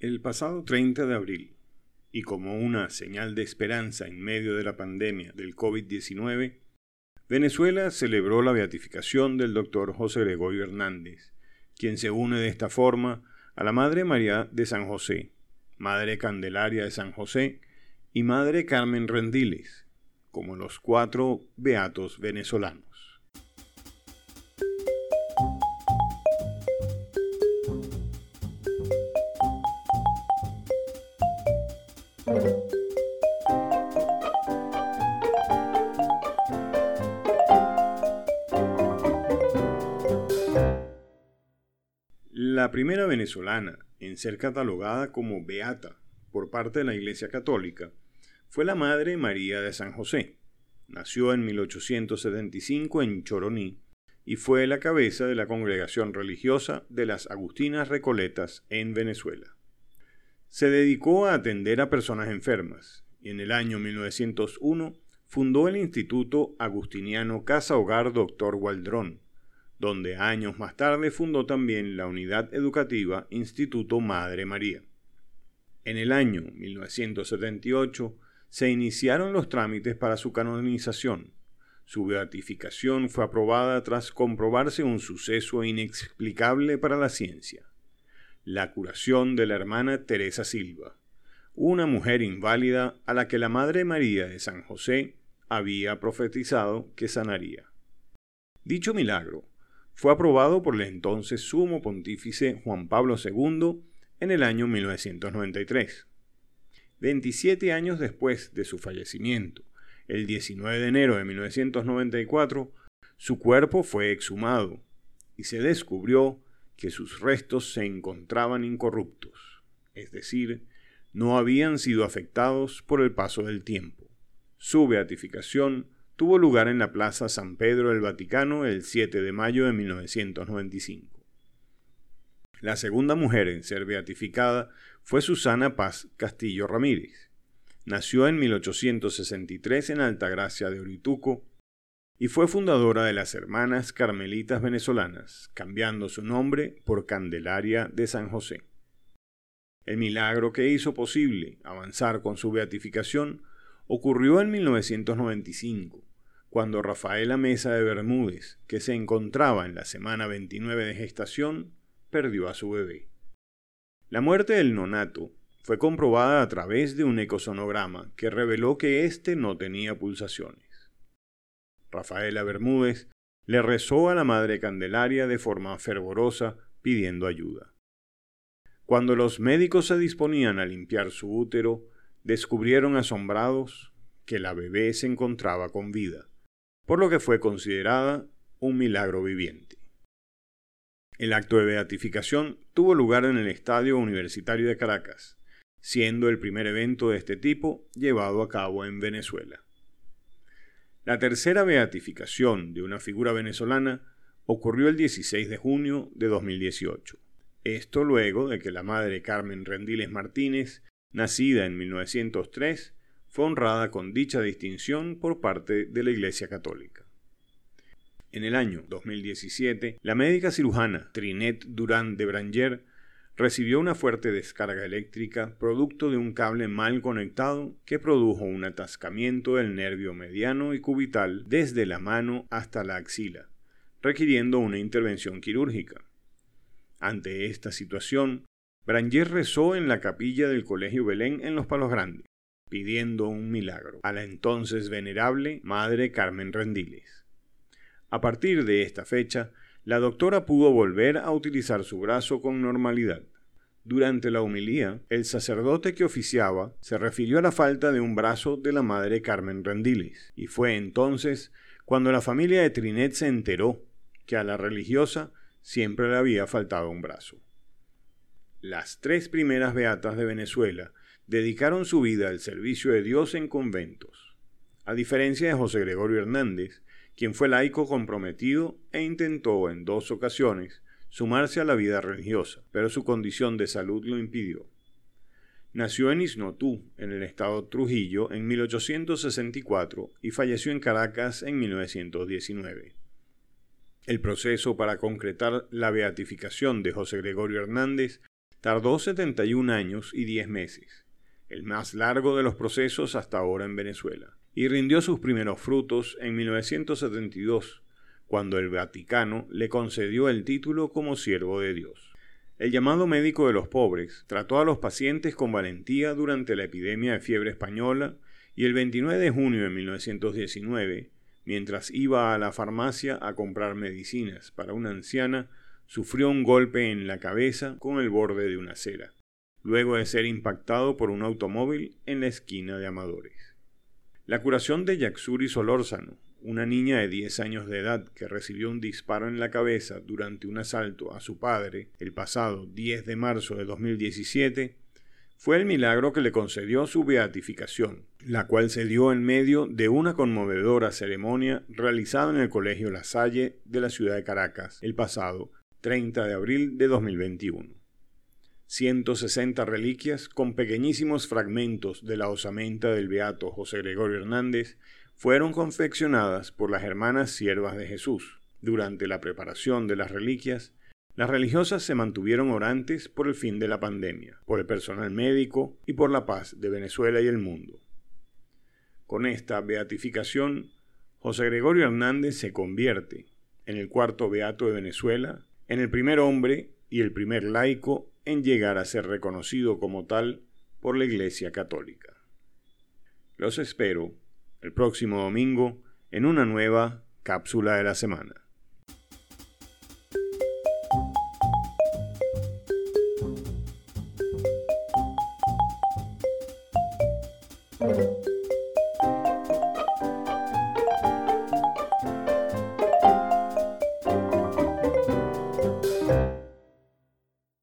El pasado 30 de abril, y como una señal de esperanza en medio de la pandemia del COVID-19, Venezuela celebró la beatificación del doctor José Gregorio Hernández, quien se une de esta forma a la Madre María de San José, Madre Candelaria de San José y Madre Carmen Rendiles, como los cuatro beatos venezolanos. La primera venezolana en ser catalogada como beata por parte de la Iglesia Católica fue la Madre María de San José. Nació en 1875 en Choroní y fue la cabeza de la congregación religiosa de las Agustinas Recoletas en Venezuela. Se dedicó a atender a personas enfermas y en el año 1901 fundó el Instituto Agustiniano Casa Hogar Doctor Waldrón, donde años más tarde fundó también la unidad educativa Instituto Madre María. En el año 1978 se iniciaron los trámites para su canonización. Su beatificación fue aprobada tras comprobarse un suceso inexplicable para la ciencia, la curación de la hermana Teresa Silva, una mujer inválida a la que la Madre María de San José había profetizado que sanaría. Dicho milagro fue aprobado por el entonces sumo pontífice Juan Pablo II en el año 1993. 27 años después de su fallecimiento, el 19 de enero de 1994, su cuerpo fue exhumado y se descubrió que sus restos se encontraban incorruptos, es decir, no habían sido afectados por el paso del tiempo. Su beatificación tuvo lugar en la Plaza San Pedro del Vaticano el 7 de mayo de 1995. La segunda mujer en ser beatificada fue Susana Paz Castillo Ramírez. Nació en 1863 en Altagracia de Orituco y fue fundadora de las Hermanas Carmelitas Venezolanas, cambiando su nombre por Candelaria de San José. El milagro que hizo posible avanzar con su beatificación ocurrió en 1995, cuando Rafaela Mesa de Bermúdez, que se encontraba en la semana 29 de gestación, perdió a su bebé. La muerte del nonato fue comprobada a través de un ecosonograma que reveló que éste no tenía pulsaciones. Rafaela Bermúdez le rezó a la Madre Candelaria de forma fervorosa pidiendo ayuda. Cuando los médicos se disponían a limpiar su útero, descubrieron asombrados que la bebé se encontraba con vida por lo que fue considerada un milagro viviente. El acto de beatificación tuvo lugar en el Estadio Universitario de Caracas, siendo el primer evento de este tipo llevado a cabo en Venezuela. La tercera beatificación de una figura venezolana ocurrió el 16 de junio de 2018. Esto luego de que la madre Carmen Rendiles Martínez, nacida en 1903, fue honrada con dicha distinción por parte de la Iglesia Católica. En el año 2017, la médica cirujana Trinet Durán de Branger recibió una fuerte descarga eléctrica producto de un cable mal conectado que produjo un atascamiento del nervio mediano y cubital desde la mano hasta la axila, requiriendo una intervención quirúrgica. Ante esta situación, Branger rezó en la capilla del Colegio Belén en Los Palos Grandes, pidiendo un milagro a la entonces venerable Madre Carmen Rendiles. A partir de esta fecha, la doctora pudo volver a utilizar su brazo con normalidad. Durante la humilía, el sacerdote que oficiaba se refirió a la falta de un brazo de la Madre Carmen Rendiles, y fue entonces cuando la familia de Trinet se enteró que a la religiosa siempre le había faltado un brazo. Las tres primeras beatas de Venezuela dedicaron su vida al servicio de Dios en conventos, a diferencia de José Gregorio Hernández, quien fue laico comprometido e intentó en dos ocasiones sumarse a la vida religiosa, pero su condición de salud lo impidió. Nació en Isnotú, en el estado Trujillo, en 1864 y falleció en Caracas en 1919. El proceso para concretar la beatificación de José Gregorio Hernández Tardó 71 años y 10 meses, el más largo de los procesos hasta ahora en Venezuela, y rindió sus primeros frutos en 1972, cuando el Vaticano le concedió el título como siervo de Dios. El llamado médico de los pobres trató a los pacientes con valentía durante la epidemia de fiebre española y el 29 de junio de 1919, mientras iba a la farmacia a comprar medicinas para una anciana, sufrió un golpe en la cabeza con el borde de una acera, luego de ser impactado por un automóvil en la esquina de Amadores. La curación de Yaxuri Solórzano, una niña de 10 años de edad que recibió un disparo en la cabeza durante un asalto a su padre el pasado 10 de marzo de 2017, fue el milagro que le concedió su beatificación, la cual se dio en medio de una conmovedora ceremonia realizada en el Colegio La Salle de la ciudad de Caracas el pasado 30 de abril de 2021. 160 reliquias con pequeñísimos fragmentos de la osamenta del beato José Gregorio Hernández fueron confeccionadas por las hermanas siervas de Jesús. Durante la preparación de las reliquias, las religiosas se mantuvieron orantes por el fin de la pandemia, por el personal médico y por la paz de Venezuela y el mundo. Con esta beatificación, José Gregorio Hernández se convierte en el cuarto beato de Venezuela en el primer hombre y el primer laico en llegar a ser reconocido como tal por la Iglesia Católica. Los espero el próximo domingo en una nueva cápsula de la semana.